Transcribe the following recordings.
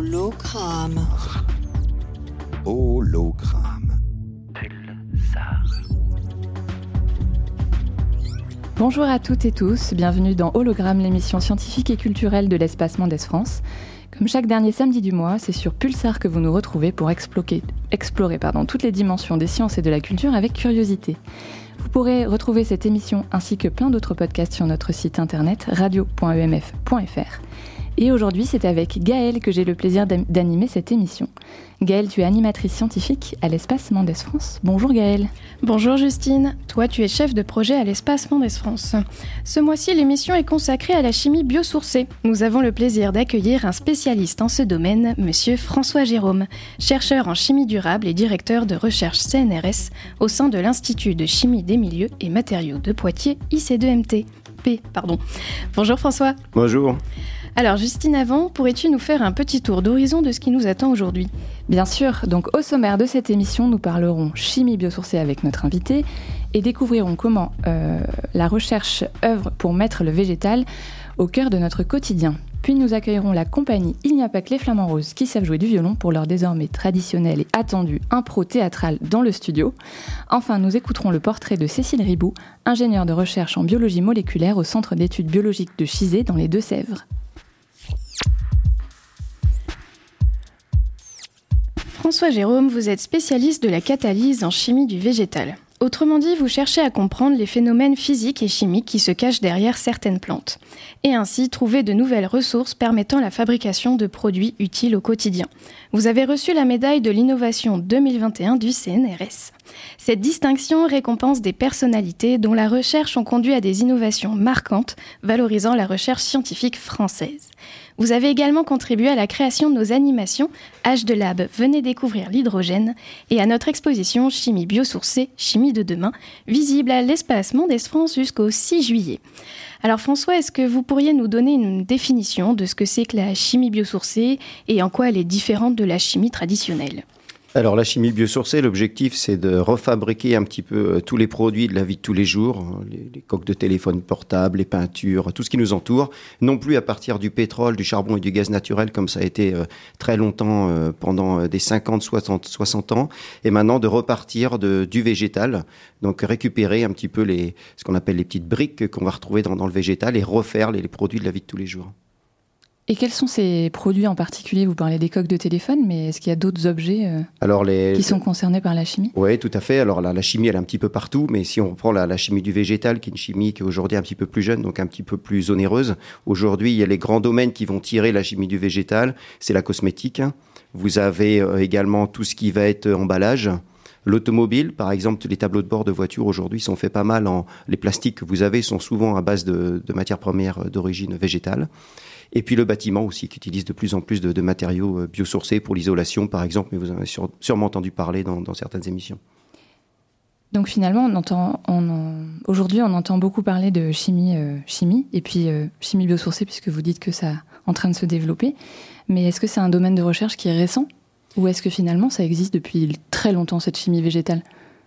Hologramme. Hologramme. Bonjour à toutes et tous, bienvenue dans Hologramme, l'émission scientifique et culturelle de l'espace Mendes France. Comme chaque dernier samedi du mois, c'est sur Pulsar que vous nous retrouvez pour explorer, explorer pardon, toutes les dimensions des sciences et de la culture avec curiosité. Vous pourrez retrouver cette émission ainsi que plein d'autres podcasts sur notre site internet radio.emf.fr. Et aujourd'hui, c'est avec Gaëlle que j'ai le plaisir d'animer cette émission. Gaëlle, tu es animatrice scientifique à l'Espace Mendes France. Bonjour Gaëlle. Bonjour Justine. Toi, tu es chef de projet à l'Espace Mendes France. Ce mois-ci, l'émission est consacrée à la chimie biosourcée. Nous avons le plaisir d'accueillir un spécialiste en ce domaine, monsieur François Jérôme, chercheur en chimie durable et directeur de recherche CNRS au sein de l'Institut de chimie des milieux et matériaux de Poitiers, IC2MT. P, pardon. Bonjour François. Bonjour. Alors Justine Avant, pourrais-tu nous faire un petit tour d'horizon de ce qui nous attend aujourd'hui? Bien sûr, donc au sommaire de cette émission, nous parlerons chimie biosourcée avec notre invité et découvrirons comment euh, la recherche œuvre pour mettre le végétal au cœur de notre quotidien. Puis nous accueillerons la compagnie Il n'y a pas que les flamants roses qui savent jouer du violon pour leur désormais traditionnel et attendu impro théâtral dans le studio. Enfin, nous écouterons le portrait de Cécile Ribou, ingénieure de recherche en biologie moléculaire au Centre d'études biologiques de Chizé dans les Deux-Sèvres. François Jérôme, vous êtes spécialiste de la catalyse en chimie du végétal. Autrement dit, vous cherchez à comprendre les phénomènes physiques et chimiques qui se cachent derrière certaines plantes, et ainsi trouver de nouvelles ressources permettant la fabrication de produits utiles au quotidien. Vous avez reçu la médaille de l'innovation 2021 du CNRS. Cette distinction récompense des personnalités dont la recherche ont conduit à des innovations marquantes, valorisant la recherche scientifique française. Vous avez également contribué à la création de nos animations H de Lab, venez découvrir l'hydrogène, et à notre exposition Chimie biosourcée, Chimie de demain, visible à l'espace Mondes France jusqu'au 6 juillet. Alors François, est-ce que vous pourriez nous donner une définition de ce que c'est que la chimie biosourcée et en quoi elle est différente de la chimie traditionnelle? Alors la chimie biosourcée, l'objectif c'est de refabriquer un petit peu euh, tous les produits de la vie de tous les jours, hein, les, coques de téléphone portable, les peintures, tout ce qui nous entoure, non plus à partir du pétrole, du charbon et du gaz naturel comme ça a été euh, très longtemps euh, pendant des 50, 60, 60 ans, et maintenant de repartir du végétal, donc récupérer un petit peu les, ce qu'on appelle les petites briques qu'on va retrouver dans, le végétal et refaire les produits de la vie de tous les jours. Et quels sont ces produits en particulier? Vous parlez des coques de téléphone, mais est-ce qu'il y a d'autres objets euh, Alors les... qui sont concernés par la chimie? Oui, tout à fait. Alors la, la, chimie, elle est un petit peu partout, mais si on prend la, la chimie du végétal, qui est une chimie qui est aujourd'hui un petit peu plus jeune, donc un petit peu plus onéreuse, aujourd'hui, il y a les grands domaines qui vont tirer la chimie du végétal, c'est la cosmétique. Vous avez euh, également tout ce qui va être emballage. L'automobile, par exemple, les tableaux de bord de voitures aujourd'hui sont faits pas mal en. Les plastiques que vous avez sont souvent à base de, de matières premières d'origine végétale. Et puis le bâtiment aussi, qui utilise de plus en plus de, matériaux euh, biosourcés pour l'isolation, par exemple, mais vous en avez sûrement entendu parler dans, certaines émissions. Donc finalement, aujourd'hui, on entend beaucoup parler de chimie, euh, chimie, et puis euh, chimie biosourcée, puisque vous dites que ça est en train de se développer. Mais est-ce que c'est un domaine de recherche qui est récent, ou est-ce que finalement ça existe depuis très longtemps cette chimie végétale?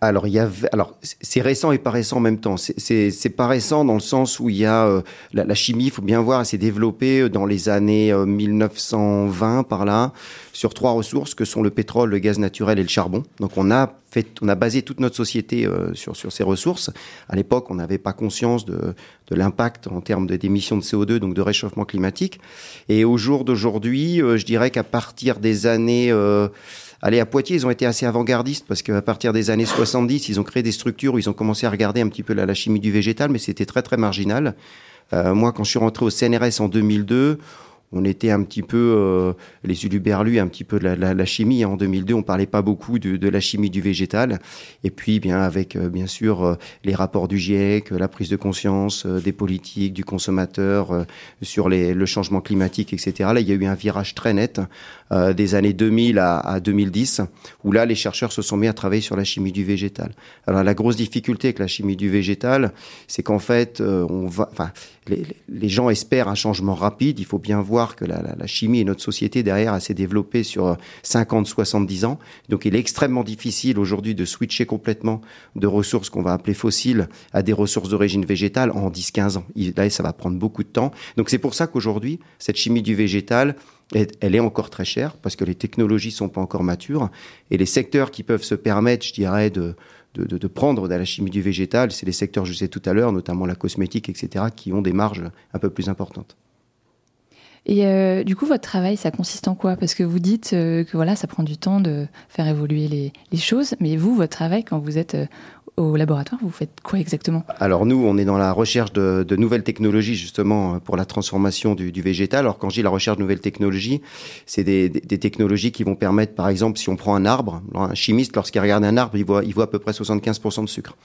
Alors, il y alors c'est récent et pas récent en même temps. C'est pas récent dans le sens où il y a euh, la, chimie, il faut bien voir, elle s'est développée euh, dans les années 1920 euh, par là sur trois ressources que sont le pétrole, le gaz naturel et le charbon. Donc, on a fait, on a basé toute notre société sur sur ces ressources. À l'époque, on n'avait pas conscience de, de l'impact en termes d'émissions de CO2, donc de réchauffement climatique. Et au jour d'aujourd'hui, je dirais qu'à partir des années Allez, à Poitiers, ils ont été assez avant-gardistes parce qu'à partir des années 70, ils ont créé des structures où ils ont commencé à regarder un petit peu la, chimie du végétal, mais c'était très très marginal. Euh, moi, quand je suis rentré au CNRS en 2002, on était un petit peu euh, les uluberlus, un petit peu de la, chimie. En 2002, on parlait pas beaucoup de, la chimie du végétal. Et puis, bien avec euh, bien sûr euh, les rapports du GIEC, la prise de conscience des politiques, du consommateur sur le changement climatique, etc. Là, il y a eu un virage très net des années 2000 à, à, 2010, où là, les chercheurs se sont mis à travailler sur la chimie du végétal. Alors, la grosse difficulté avec la chimie du végétal, c'est qu'en fait, on va, enfin, les, gens espèrent un changement rapide. Il faut bien voir que la, chimie et notre société derrière s'est développée sur 50, 70 ans. Donc il est extrêmement difficile aujourd'hui de switcher complètement de ressources qu'on va appeler fossiles à des ressources d'origine végétale en 10, 15 ans. Là, ça va prendre beaucoup de temps. Donc c'est pour ça qu'aujourd'hui, cette chimie du végétal, elle est encore très chère parce que les technologies sont pas encore matures et les secteurs qui peuvent se permettre, je dirais, de, de, prendre de la chimie du végétal, c'est les secteurs, je sais tout à l'heure, notamment la cosmétique, etc., qui ont des marges un peu plus importantes. Et euh, du coup, votre travail, ça consiste en quoi? Parce que vous dites euh, que voilà, ça prend du temps de faire évoluer les, les, choses, mais vous, votre travail, quand vous êtes euh, au laboratoire, vous faites quoi exactement? Alors nous, on est dans la recherche de, de, nouvelles technologies justement pour la transformation du, du, végétal. Alors quand je dis la recherche de nouvelles technologies, c'est des, des, technologies qui vont permettre, par exemple, si on prend un arbre, un chimiste, lorsqu'il regarde un arbre, il voit, il voit à peu près 75% de sucre.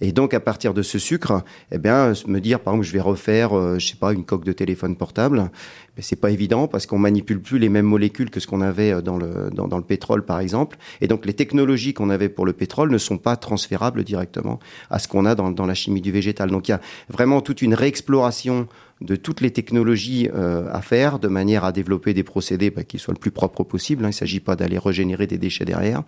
Et donc, à partir de ce sucre, eh bien, me dire, par exemple, je vais refaire, euh, je sais pas, une coque de téléphone portable, mais c'est pas évident parce qu'on manipule plus les mêmes molécules que ce qu'on avait euh, dans le, dans, dans, le pétrole, par exemple. Et donc, les technologies qu'on avait pour le pétrole ne sont pas transférables directement à ce qu'on a dans, dans la chimie du végétal. Donc, il y a vraiment toute une réexploration de toutes les technologies euh, à faire de manière à développer des procédés bah, qui soient le plus propres possible. Hein. Il ne s'agit pas d'aller régénérer des déchets derrière.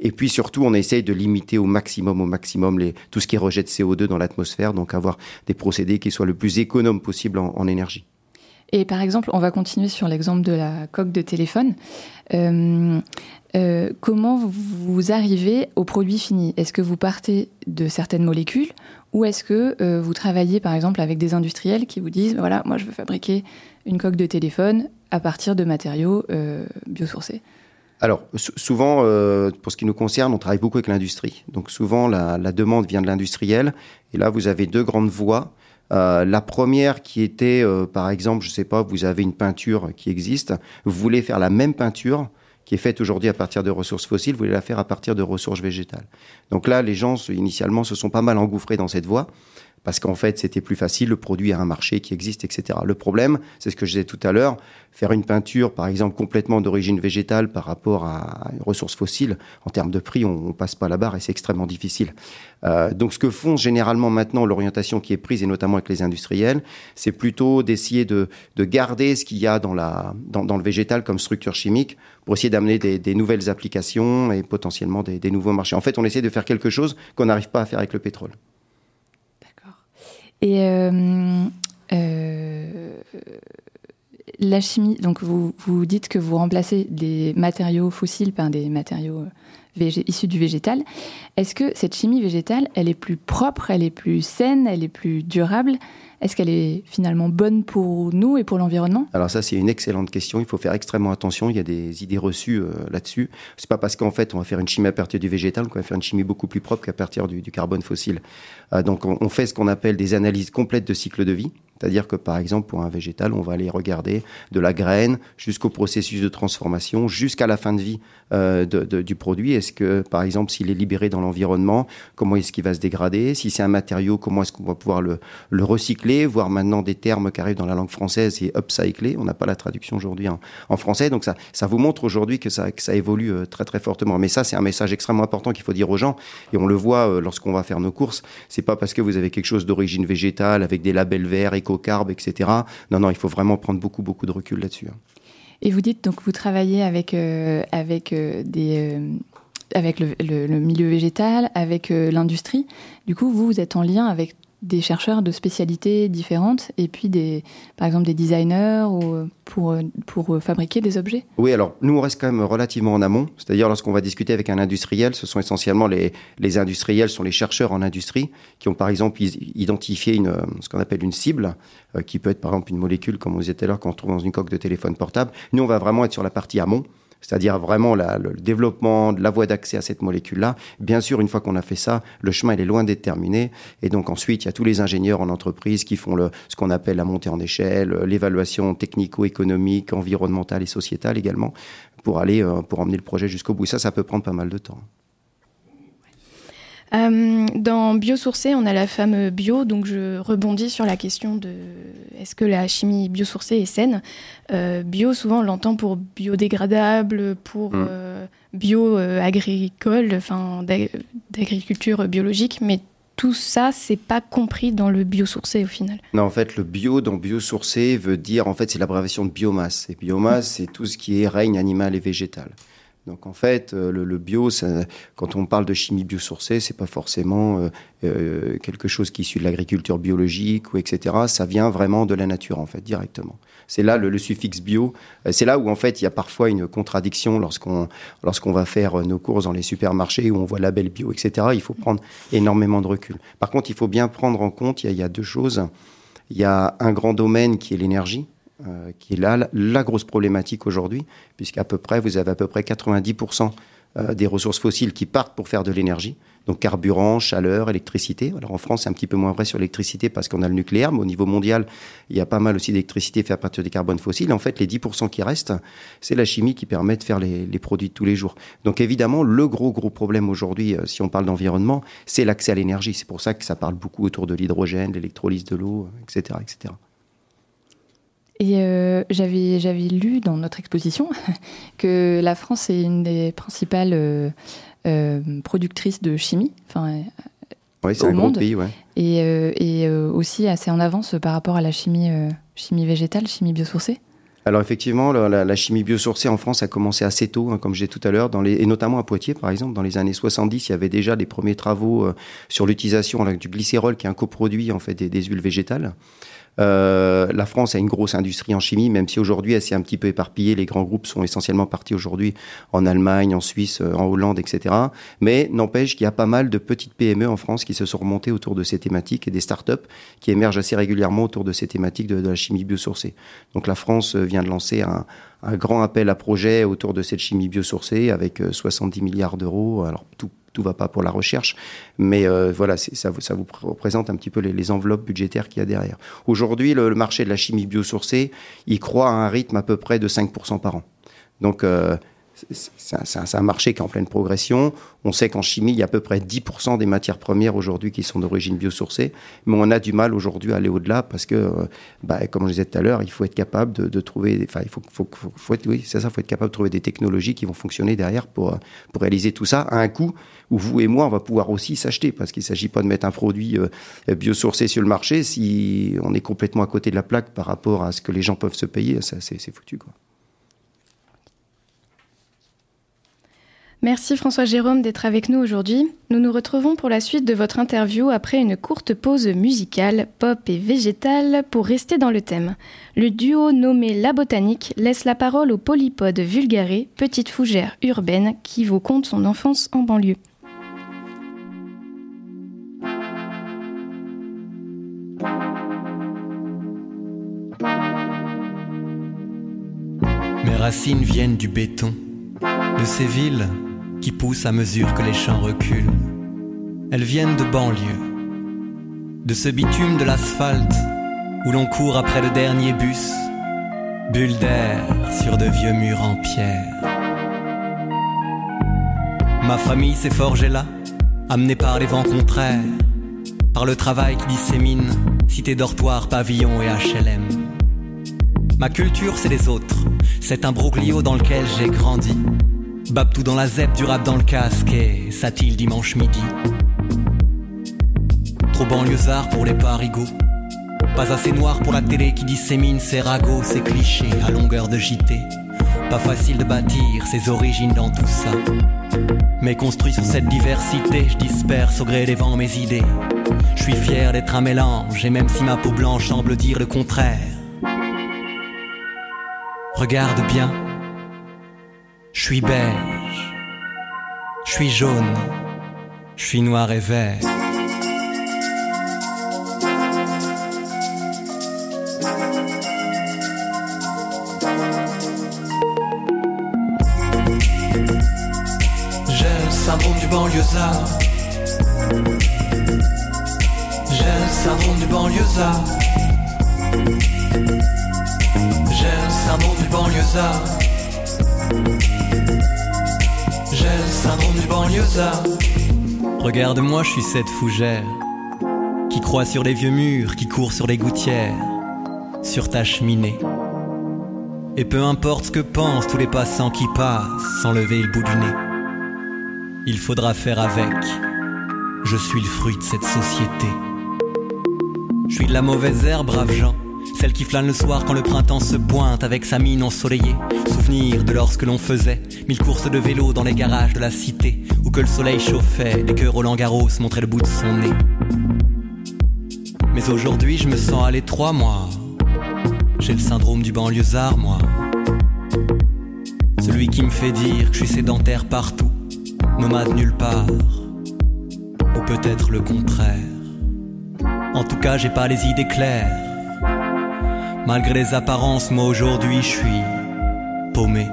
Et puis surtout, on essaye de limiter au maximum, au maximum tout ce qui rejette CO2 dans l'atmosphère, donc avoir des procédés qui soient le plus économes possible en, en énergie. Et par exemple, on va continuer sur l'exemple de la coque de téléphone. Euh, euh, comment vous arrivez au produit fini? Est-ce que vous partez de certaines molécules ou est-ce que euh, vous travaillez par exemple avec des industriels qui vous disent voilà, moi je veux fabriquer une coque de téléphone à partir de matériaux euh, biosourcés? Alors, souvent, euh, pour ce qui nous concerne, on travaille beaucoup avec l'industrie. Donc, souvent, la, demande vient de l'industriel. Et là, vous avez deux grandes voies. La première qui était, par exemple, je sais pas, vous avez une peinture qui existe, vous voulez faire la même peinture qui est faite aujourd'hui à partir de ressources fossiles, voulez la faire à partir de ressources végétales. Donc là, les gens, initialement, se sont pas mal engouffrés dans cette voie parce qu'en fait, c'était plus facile, le produit a un marché qui existe, etc. Le problème, c'est ce que je disais tout à l'heure, faire une peinture, par exemple, complètement d'origine végétale par rapport à une ressource fossile, en termes de prix, on, on passe pas la barre et c'est extrêmement difficile. Euh, donc, ce que font généralement maintenant l'orientation qui est prise, et notamment avec les industriels, c'est plutôt d'essayer de, de, garder ce qu'il y a dans, la, dans, le végétal comme structure chimique pour essayer d'amener des, des, nouvelles applications et potentiellement des, des nouveaux marchés. En fait, on essaie de faire quelque chose qu'on n'arrive pas à faire avec le pétrole. Et euh, euh, la chimie, donc vous, vous dites que vous remplacez des matériaux fossiles par des matériaux végé issus du végétal. Est-ce que cette chimie végétale, elle est plus propre, elle est plus saine, elle est plus durable? Est-ce qu'elle est finalement bonne pour nous et pour l'environnement? Alors ça, c'est une excellente question. Il faut faire extrêmement attention. Il y a des idées reçues euh, là-dessus. C'est pas parce qu'en fait, on va faire une chimie à partir du végétal qu'on va faire une chimie beaucoup plus propre qu'à partir du, carbone fossile. Euh, donc, on, on fait ce qu'on appelle des analyses complètes de cycle de vie. C'est-à-dire que par exemple pour un végétal, on va aller regarder de la graine jusqu'au processus de transformation, jusqu'à la fin de vie euh, du produit. Est-ce que par exemple s'il est libéré dans l'environnement, comment est-ce qu'il va se dégrader? Si c'est un matériau, comment est-ce qu'on va pouvoir le, le, recycler? Voir maintenant des termes qui arrivent dans la langue française et upcycler. On n'a pas la traduction aujourd'hui en, français, donc ça, ça vous montre aujourd'hui que ça, que ça évolue euh, très très fortement. Mais ça c'est un message extrêmement important qu'il faut dire aux gens et on le voit euh, lorsqu'on va faire nos courses. C'est pas parce que vous avez quelque chose d'origine végétale avec des labels verts, éco carbe, etc. Non, non, il faut vraiment prendre beaucoup, beaucoup de recul là-dessus. hein. Et vous dites donc vous travaillez avec euh, avec euh, des euh, avec le, le, milieu végétal, avec l'industrie. Du coup, vous, vous êtes en lien avec des chercheurs de spécialités différentes et puis des, par exemple des designers ou pour, pour fabriquer des objets. Oui, alors nous on reste quand même relativement en amont, c'est-à-dire lorsqu'on va discuter avec un industriel, ce sont essentiellement les, les industriels, sont les chercheurs en industrie qui ont par exemple identifié une, ce qu'on appelle une cible, euh, qui peut être par exemple une molécule, comme on disait tout à l'heure, qu'on trouve dans une coque de téléphone portable. Nous on va vraiment être sur la partie amont, c'est-à-dire vraiment la, le développement de la voie d'accès à cette molécule-là. Bien sûr, une fois qu'on a fait ça, le chemin il est loin d'être terminé. Et donc ensuite, il y a tous les ingénieurs en entreprise qui font le, ce qu'on appelle la montée en échelle, l'évaluation technico-économique, environnementale et sociétale également, pour aller euh, pour emmener le projet jusqu'au bout. Et ça, ça peut prendre pas mal de temps. Euh, dans biosourcé, on a la femme bio, donc je rebondis sur la question de est-ce que la chimie biosourcée est saine euh, Bio, souvent on l'entend pour biodégradable, pour mmh. euh, bio-agricole, enfin d'agriculture biologique, mais tout ça, c'est pas compris dans le biosourcé au final. Non, en fait, le bio dans biosourcé veut dire, en fait, c'est l'abréviation de biomasse. Et biomasse, c'est tout ce qui est règne animal et végétal. Donc en fait, euh, le, bio, quand on parle de chimie biosourcée, c'est pas forcément euh, euh, quelque chose qui est issu de l'agriculture biologique ou etc. Ça vient vraiment de la nature en fait directement. C'est là le, suffixe bio. C'est là où en fait il y a parfois une contradiction lorsqu'on lorsqu'on va faire nos courses dans les supermarchés où on voit label bio etc. Il faut prendre énormément de recul. Par contre, il faut bien prendre en compte il y a deux choses. Il y a un grand domaine qui est l'énergie euh, qui est là la grosse problématique aujourd'hui, puisqu'à peu près, vous avez à peu près 90% euh, des ressources fossiles qui partent pour faire de l'énergie. Donc carburant, chaleur, électricité. Alors en France, c'est un petit peu moins vrai sur l'électricité parce qu'on a le nucléaire, mais au niveau mondial, il y a pas mal aussi d'électricité faite à partir des carbones fossiles. En fait, les 10% qui restent, c'est la chimie qui permet de faire les, produits de tous les jours. Donc évidemment, le gros gros problème aujourd'hui, euh, si on parle d'environnement, c'est l'accès à l'énergie. C'est pour ça que ça parle beaucoup autour de l'hydrogène, l'électrolyse de l'eau, etc., etc. Et euh, j'avais, j'avais lu dans notre exposition que la France est une des principales euh, euh, productrices de chimie. Enfin, oui, c'est un monde. pays, ouais. Et, et aussi assez en avance par rapport à la chimie, chimie végétale, chimie biosourcée. Alors effectivement, la, chimie biosourcée en France a commencé assez tôt, hein, comme j'ai tout à l'heure, et notamment à Poitiers, par exemple, dans les années 70, il y avait déjà des premiers travaux sur l'utilisation du glycérol, qui est un coproduit en fait des, des huiles végétales. Euh, la France a une grosse industrie en chimie, même si aujourd'hui elle s'est un petit peu éparpillée. Les grands groupes sont essentiellement partis aujourd'hui en Allemagne, en Suisse, euh, en Hollande, etc. Mais n'empêche qu'il y a pas mal de petites PME en France qui se sont remontées autour de ces thématiques et des startups qui émergent assez régulièrement autour de ces thématiques de, la chimie biosourcée. Donc la France euh, vient de lancer un, un grand appel à projet autour de cette chimie biosourcée avec 70 milliards d'euros. Alors tout tout va pas pour la recherche, mais euh, voilà, ça, vous représente un petit peu les, enveloppes budgétaires qu'il y a derrière. Aujourd'hui, le, marché de la chimie biosourcée, il croît à un rythme à peu près de 5% par an. Donc, euh, c'est un, marché qui est en pleine progression. On sait qu'en chimie, il y a à peu près 10% des matières premières aujourd'hui qui sont d'origine biosourcée, mais on a du mal aujourd'hui à aller au-delà parce que, euh, bah, comme je disais tout à l'heure, il faut être capable de, trouver, enfin, il faut, faut, faut, être, oui, c'est ça, faut être capable de trouver des technologies qui vont fonctionner derrière pour, pour réaliser tout ça à un coût où vous et moi, on va pouvoir aussi s'acheter parce qu'il ne s'agit pas de mettre un produit euh, biosourcé sur le marché si on est complètement à côté de la plaque par rapport à ce que les gens peuvent se payer, c'est foutu, quoi. Merci François Jérôme d'être avec nous aujourd'hui. Nous nous retrouvons pour la suite de votre interview après une courte pause musicale, pop et végétale, pour rester dans le thème. Le duo nommé La Botanique laisse la parole au polypode vulgaré, petite fougère urbaine qui vous conte son enfance en banlieue. Mes racines viennent du béton, de ces villes qui poussent à mesure que les champs reculent. Elles viennent de banlieue, de ce bitume de l'asphalte où l'on court après le dernier bus, bulle d'air sur de vieux murs en pierre. Ma famille s'est forgée là, amenée par les vents contraires, par le travail qui dissémine cité dortoir, pavillon et HLM. Ma culture, c'est les autres, c'est un broglio dans lequel j'ai grandi. Babtou dans la zep, du rap dans le casque et Satil dimanche midi? Trop banlieusard pour les parigots. Pas assez noir pour la télé qui dissémine ses ragots, ses clichés à longueur de JT. Pas facile de bâtir ses origines dans tout ça. Mais construit sur cette diversité, je disperse au gré des vents mes idées. Je suis fier d'être un mélange, et même si ma peau blanche semble dire le contraire. Regarde bien, je suis beige, je suis jaune, je suis noir et vert. J'ai le syndrome du banlieusard. J'ai le syndrome du banlieusard. J'ai le syndrome du banlieusard. Regarde-moi, je suis cette fougère qui croit sur les vieux murs, qui court sur les gouttières, sur ta cheminée. Et peu importe ce que pensent tous les passants qui passent sans lever le bout du nez, il faudra faire avec. Je suis le fruit de cette société. Je suis de la mauvaise herbe, braves gens. Celle qui flâne le soir quand le printemps se pointe avec sa mine ensoleillée. Souvenir de lorsque l'on faisait mille courses de vélo dans les garages de la cité. Où que le soleil chauffait et que Roland Garros montrait le bout de son nez. Mais aujourd'hui je me sens à l'étroit moi. J'ai le syndrome du banlieusard moi. Celui qui me fait dire que je suis sédentaire partout, nomade nulle part. Ou peut-être le contraire. En tout cas j'ai pas les idées claires. Malgré les apparences, moi aujourd'hui je suis paumé.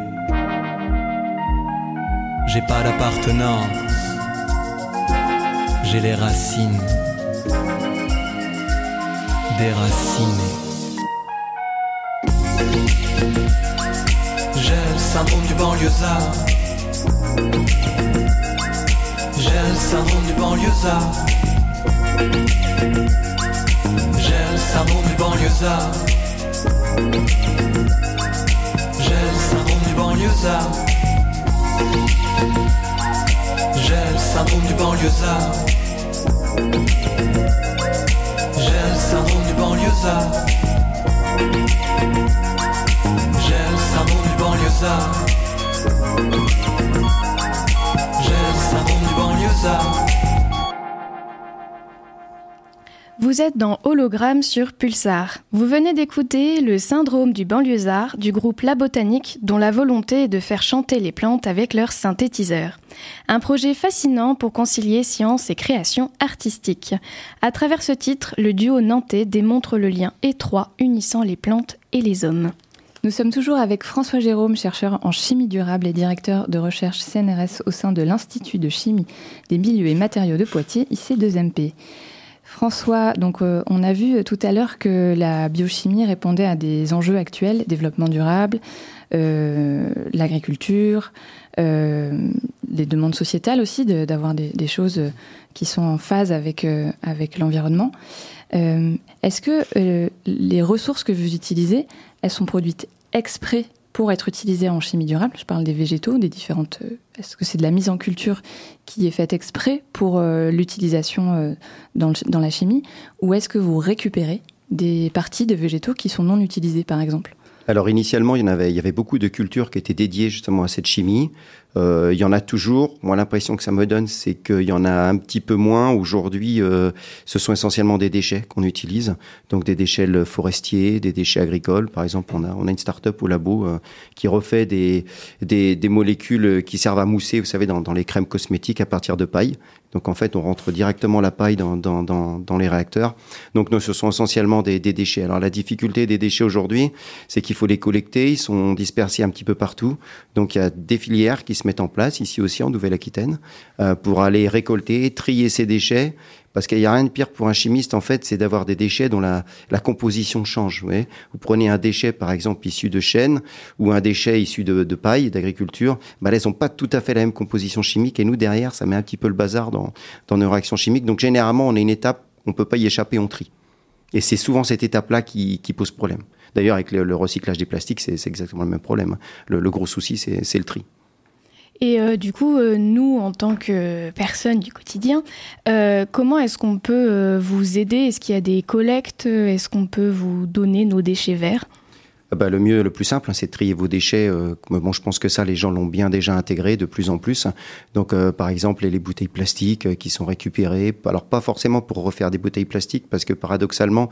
J'ai pas d'appartenance, j'ai les racines déracinées. J'ai le syndrome du banlieusard. J'ai le syndrome du banlieusard. J'ai le syndrome du banlieusard. J'ai le syndrome du banlieusard. J'ai le syndrome du banlieusard. J'ai le syndrome du banlieusard. J'ai le syndrome du banlieusard. J'ai le syndrome du banlieusard. Vous êtes dans Hologramme sur Pulsar. Vous venez d'écouter le syndrome du banlieusard du groupe La Botanique dont la volonté est de faire chanter les plantes avec leur synthétiseur. Un projet fascinant pour concilier science et création artistique. À travers ce titre, le duo nantais démontre le lien étroit unissant les plantes et les hommes. Nous sommes toujours avec François Jérôme, chercheur en chimie durable et directeur de recherche CNRS au sein de l'Institut de chimie des milieux et matériaux de Poitiers, IC2MP. François, donc euh, on a vu tout à l'heure que la biochimie répondait à des enjeux actuels, développement durable, euh, l'agriculture, euh, les demandes sociétales aussi, d'avoir des, choses qui sont en phase avec, euh, avec l'environnement. Euh, est-ce que les ressources que vous utilisez, elles sont produites exprès pour être utilisées en chimie durable Je parle des végétaux, des différentes. Est-ce que c'est de la mise en culture qui est faite exprès pour l'utilisation dans, dans la chimie Ou est-ce que vous récupérez des parties de végétaux qui sont non utilisées, par exemple? Alors initialement, il y avait beaucoup de cultures qui étaient dédiées justement à cette chimie. Euh, il y en a toujours. Moi, l'impression que ça me donne, c'est qu'il y en a un petit peu moins. Aujourd'hui, euh, ce sont essentiellement des déchets qu'on utilise. Donc des déchets forestiers, des déchets agricoles. Par exemple, on a, on a une start-up au labo euh, qui refait des, des, des, molécules qui servent à mousser, vous savez, dans, dans les crèmes cosmétiques à partir de paille. Donc en fait, on rentre directement la paille dans, dans, dans, dans les réacteurs. Donc nous, ce sont essentiellement des, des déchets. Alors la difficulté des déchets aujourd'hui, c'est qu'il faut les collecter. Ils sont dispersés un petit peu partout. Donc il y a des filières qui se mettent en place ici aussi en Nouvelle-Aquitaine euh, pour aller récolter, trier ces déchets. Parce qu'il n'y a rien de pire pour un chimiste, en fait, c'est d'avoir des déchets dont la, composition change. Vous, vous prenez un déchet, par exemple, issu de chêne ou un déchet issu de, paille, d'agriculture, bah, elles n'ont pas tout à fait la même composition chimique. Et nous, derrière, ça met un petit peu le bazar dans, dans nos réactions chimiques. Donc, généralement, on a une étape, on peut pas y échapper, on trie. Et c'est souvent cette étape-là qui, pose problème. D'ailleurs, avec le, recyclage des plastiques, c'est exactement le même problème. Le, le gros souci, c'est le tri. Et euh, du coup, euh, nous, en tant que personnes du quotidien, euh, comment est-ce qu'on peut euh, vous aider? Est-ce qu'il y a des collectes? Est-ce qu'on peut vous donner nos déchets verts? Bah, le mieux, le plus simple, hein, c'est de trier vos déchets. Euh, bon, je pense que ça, les gens l'ont bien déjà intégré de plus en plus. Donc, euh, par exemple, les, les bouteilles plastiques euh, qui sont récupérées. Alors, pas forcément pour refaire des bouteilles plastiques, parce que paradoxalement,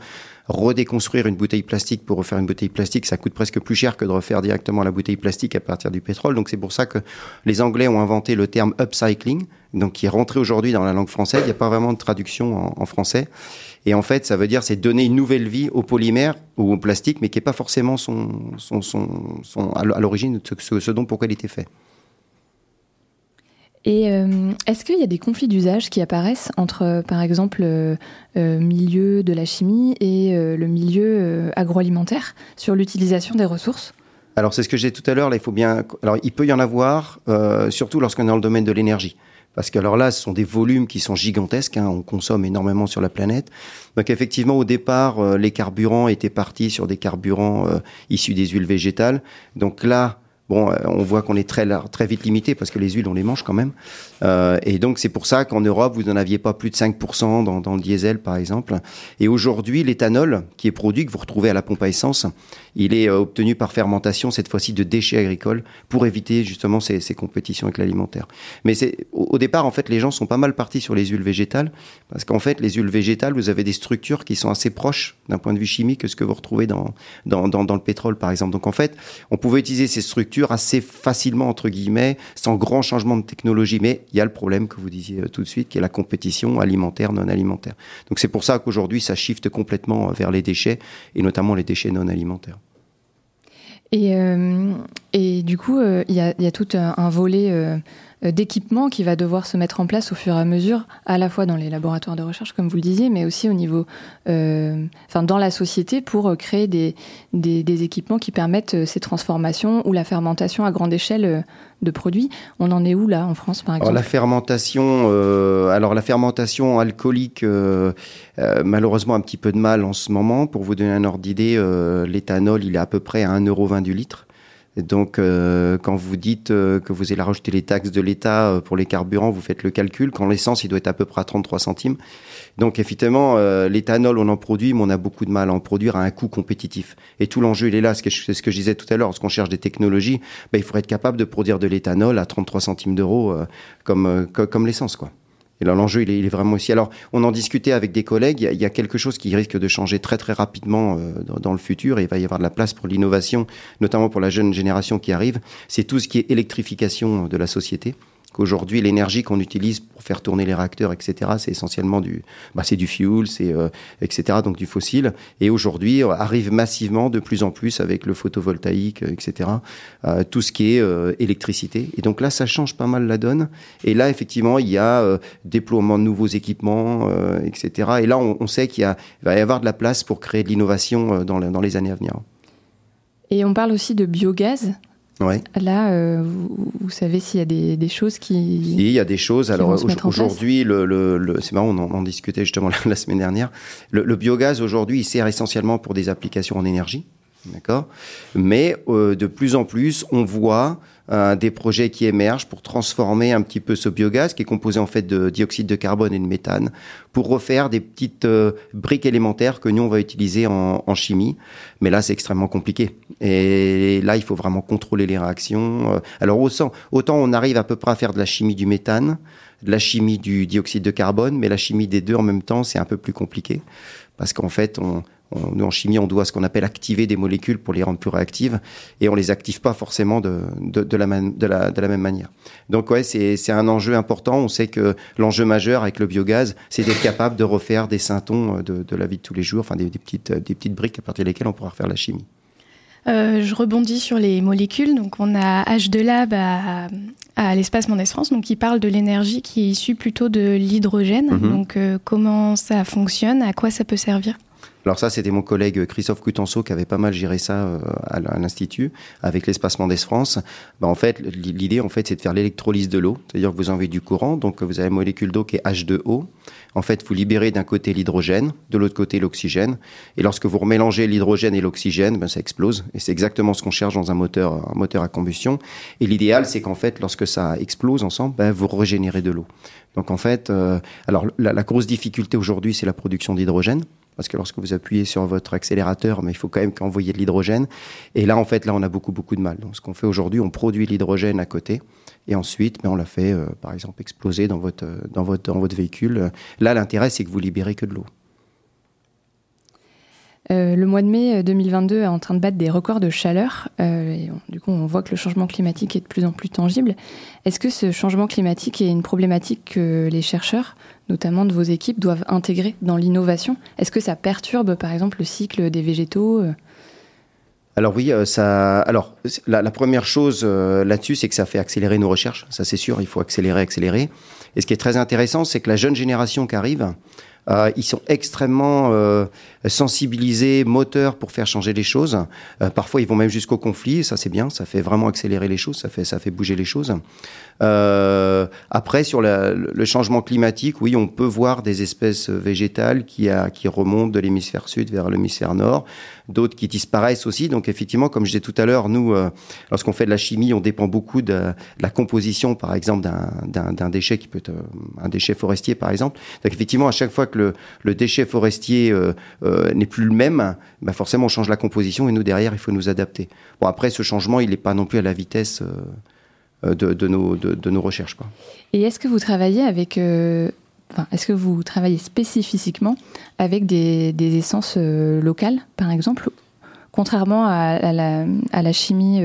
redéconstruire une bouteille plastique pour refaire une bouteille plastique, ça coûte presque plus cher que de refaire directement la bouteille plastique à partir du pétrole. Donc, c'est pour ça que les Anglais ont inventé le terme upcycling, donc qui est rentré aujourd'hui dans la langue française. Il n'y a pas vraiment de traduction en, en français. Et en fait, ça veut dire c'est donner une nouvelle vie au polymère ou au plastique, mais qui n'est pas forcément son, son, son, son à l'origine de ce, ce dont pourquoi il était fait. Et euh, est-ce qu'il y a des conflits d'usage qui apparaissent entre, par exemple, euh, euh, milieu de la chimie et euh, le milieu euh, agroalimentaire sur l'utilisation des ressources? Alors c'est ce que j'ai tout à l'heure. Là, il faut bien. Alors il peut y en avoir, euh, surtout lorsqu'on est dans le domaine de l'énergie. Parce que alors là, ce sont des volumes qui sont gigantesques. Hein, on consomme énormément sur la planète. Donc effectivement, au départ, euh, les carburants étaient partis sur des carburants euh, issus des huiles végétales. Donc là, Bon, on voit qu'on est très, très vite limité parce que les huiles, on les mange quand même. Euh, et donc, c'est pour ça qu'en Europe, vous n'en aviez pas plus de 5% dans, dans le diesel, par exemple. Et aujourd'hui, l'éthanol qui est produit, que vous retrouvez à la pompe à essence, il est euh, obtenu par fermentation, cette fois-ci de déchets agricoles, pour éviter justement ces, ces compétitions avec l'alimentaire. Mais c'est au, départ, en fait, les gens sont pas mal partis sur les huiles végétales, parce qu'en fait, les huiles végétales, vous avez des structures qui sont assez proches d'un point de vue chimique que ce que vous retrouvez dans, dans, dans, dans le pétrole, par exemple. Donc, en fait, on pouvait utiliser ces structures assez facilement, entre guillemets, sans grand changement de technologie. Mais il y a le problème que vous disiez euh, tout de suite, qui est la compétition alimentaire, non alimentaire. Donc c'est pour ça qu'aujourd'hui, ça shift complètement euh, vers les déchets, et notamment les déchets non alimentaires. Et, euh, et du coup, il y, a, y, a, tout un, volet d'équipement qui va devoir se mettre en place au fur et à mesure, à la fois dans les laboratoires de recherche, comme vous le disiez, mais aussi au niveau, euh, enfin, dans la société pour créer des, des, des, équipements qui permettent ces transformations ou la fermentation à grande échelle de produits. On en est où là en France par exemple alors, La fermentation, euh, alors la fermentation alcoolique, euh, euh, malheureusement un petit peu de mal en ce moment. Pour vous donner un ordre d'idée, euh, l'éthanol il est à peu près à 1,20€ du litre. Donc, euh, quand vous dites euh, que vous allez rajouter les taxes de l'État pour les carburants, vous faites le calcul. Quand l'essence, il doit être à peu près à 33 centimes. Donc, effectivement, euh, l'éthanol, on en produit, mais on a beaucoup de mal à en produire à un coût compétitif. Et tout l'enjeu, il est là. C'est ce que je disais tout à l'heure. Lorsqu'on cherche des technologies, ben, il faudrait être capable de produire de l'éthanol à 33 centimes d'euros comme, comme l'essence, quoi. Et là, l'enjeu, il, il est, vraiment aussi. Alors, on en discutait avec des collègues. Il y, a, quelque chose qui risque de changer très très rapidement euh, dans, dans, le futur. Et il va y avoir de la place pour l'innovation, notamment pour la jeune génération qui arrive. C'est tout ce qui est électrification de la société qu'aujourd'hui l'énergie qu'on utilise pour faire tourner les réacteurs, etc., c'est essentiellement du, bah, c'est du fuel, c'est euh, etc., donc du fossile. Et aujourd'hui arrive massivement de plus en plus avec le photovoltaïque, etc., euh, tout ce qui est euh, électricité. Et donc là, ça change pas mal la donne. Et là, effectivement, il y a euh, déploiement de nouveaux équipements, euh, etc. Et là, on, on sait qu'il va y avoir de la place pour créer de l'innovation dans, dans les années à venir. Et on parle aussi de biogaz. Ouais. Là, euh, vous, vous, savez s'il y a des, des, choses qui. Si, il y a des choses. Alors aujourd'hui, le, le, le c'est marrant, on en, on en, discutait justement la, la semaine dernière. Le, le biogaz aujourd'hui, il sert essentiellement pour des applications en énergie, d'accord? Mais euh, de plus en plus, on voit euh, des projets qui émergent pour transformer un petit peu ce biogaz qui est composé en fait de dioxyde de carbone et de méthane pour refaire des petites euh, briques élémentaires que nous on va utiliser en, chimie. Mais là c'est extrêmement compliqué et là il faut vraiment contrôler les réactions. Euh, alors autant on arrive à peu près à faire de la chimie du méthane, de la chimie du dioxyde de carbone, mais la chimie des deux en même temps c'est un peu plus compliqué parce qu'en fait on on, nous, en chimie, on doit ce qu'on appelle activer des molécules pour les rendre plus réactives, et on les active pas forcément de, de, de, la, man, de, la, de la même manière. Donc ouais, c'est un enjeu important. On sait que l'enjeu majeur avec le biogaz, c'est d'être capable de refaire des syntons de, de la vie de tous les jours, enfin des, des, petites, des petites briques à partir desquelles on pourra refaire la chimie. Euh, je rebondis sur les molécules. Donc, on a H2 Lab à, à l'espace Mondes France, donc qui parle de l'énergie qui est issue plutôt de l'hydrogène. Mm -hmm. Donc, euh, comment ça fonctionne? À quoi ça peut servir? Alors ça, c'était mon collègue Christophe Coutenceau qui avait pas mal géré ça euh, à l'Institut avec l'espace Mendes France. Ben, en fait, l'idée, en fait, c'est de faire l'électrolyse de l'eau. C'est-à-dire que vous envoyez du courant, donc vous avez une molécule d'eau qui est H2O. En fait, vous libérez d'un côté l'hydrogène, de l'autre côté l'oxygène. Et lorsque vous remélangez l'hydrogène et l'oxygène, ben, ça explose. Et c'est exactement ce qu'on cherche dans un moteur, à combustion. Et l'idéal, c'est qu'en fait, lorsque ça explose ensemble, ben, vous régénérez de l'eau. Donc en fait, euh, alors la grosse difficulté aujourd'hui, c'est la production d'hydrogène parce que lorsque vous appuyez sur votre accélérateur, mais il faut quand même envoyer de l'hydrogène. Et là, en fait, là, on a beaucoup, beaucoup de mal. Donc, ce qu'on fait aujourd'hui, on produit l'hydrogène à côté, et ensuite, ben, on la fait, euh, par exemple, exploser dans votre, dans votre, dans votre véhicule. Là, l'intérêt, c'est que vous libérez que de l'eau. Euh, le mois de mai 2022 est en train de battre des records de chaleur. Euh, on, du coup, on voit que le changement climatique est de plus en plus tangible. Est-ce que ce changement climatique est une problématique que les chercheurs, notamment de vos équipes, doivent intégrer dans l'innovation? Est-ce que ça perturbe, par exemple, le cycle des végétaux alors oui, euh, ça. Alors la, première chose euh, là-dessus, c'est que ça fait accélérer nos recherches. Ça, c'est sûr. Il faut accélérer, accélérer. Et ce qui est très intéressant, c'est que la jeune génération qui arrive, Euh, ils sont extrêmement euh, sensibilisés, moteurs pour faire changer les choses. Euh, parfois, ils vont même jusqu'au conflit. Ça, c'est bien. Ça fait vraiment accélérer les choses. Ça fait, ça fait bouger les choses. Après, sur le changement climatique, oui, on peut voir des espèces végétales qui, qui remontent de l'hémisphère sud vers l'hémisphère nord, d'autres qui disparaissent aussi. Donc, effectivement, comme je disais tout à l'heure, nous, lorsqu'on fait de la chimie, on dépend beaucoup de, la composition, par exemple, d'un déchet qui peut être un déchet forestier, par exemple. Donc, effectivement, à chaque fois que le, déchet forestier euh, euh, n'est plus le même, bah forcément, on change la composition et nous, derrière, il faut nous adapter. Bon, après, ce changement, il n'est pas non plus à la vitesse euh, de, nos, de, nos, recherches. Et est-ce que vous travaillez avec... Enfin, est-ce que vous travaillez spécifiquement avec des, essences locales, par exemple? Contrairement à, la, à la, chimie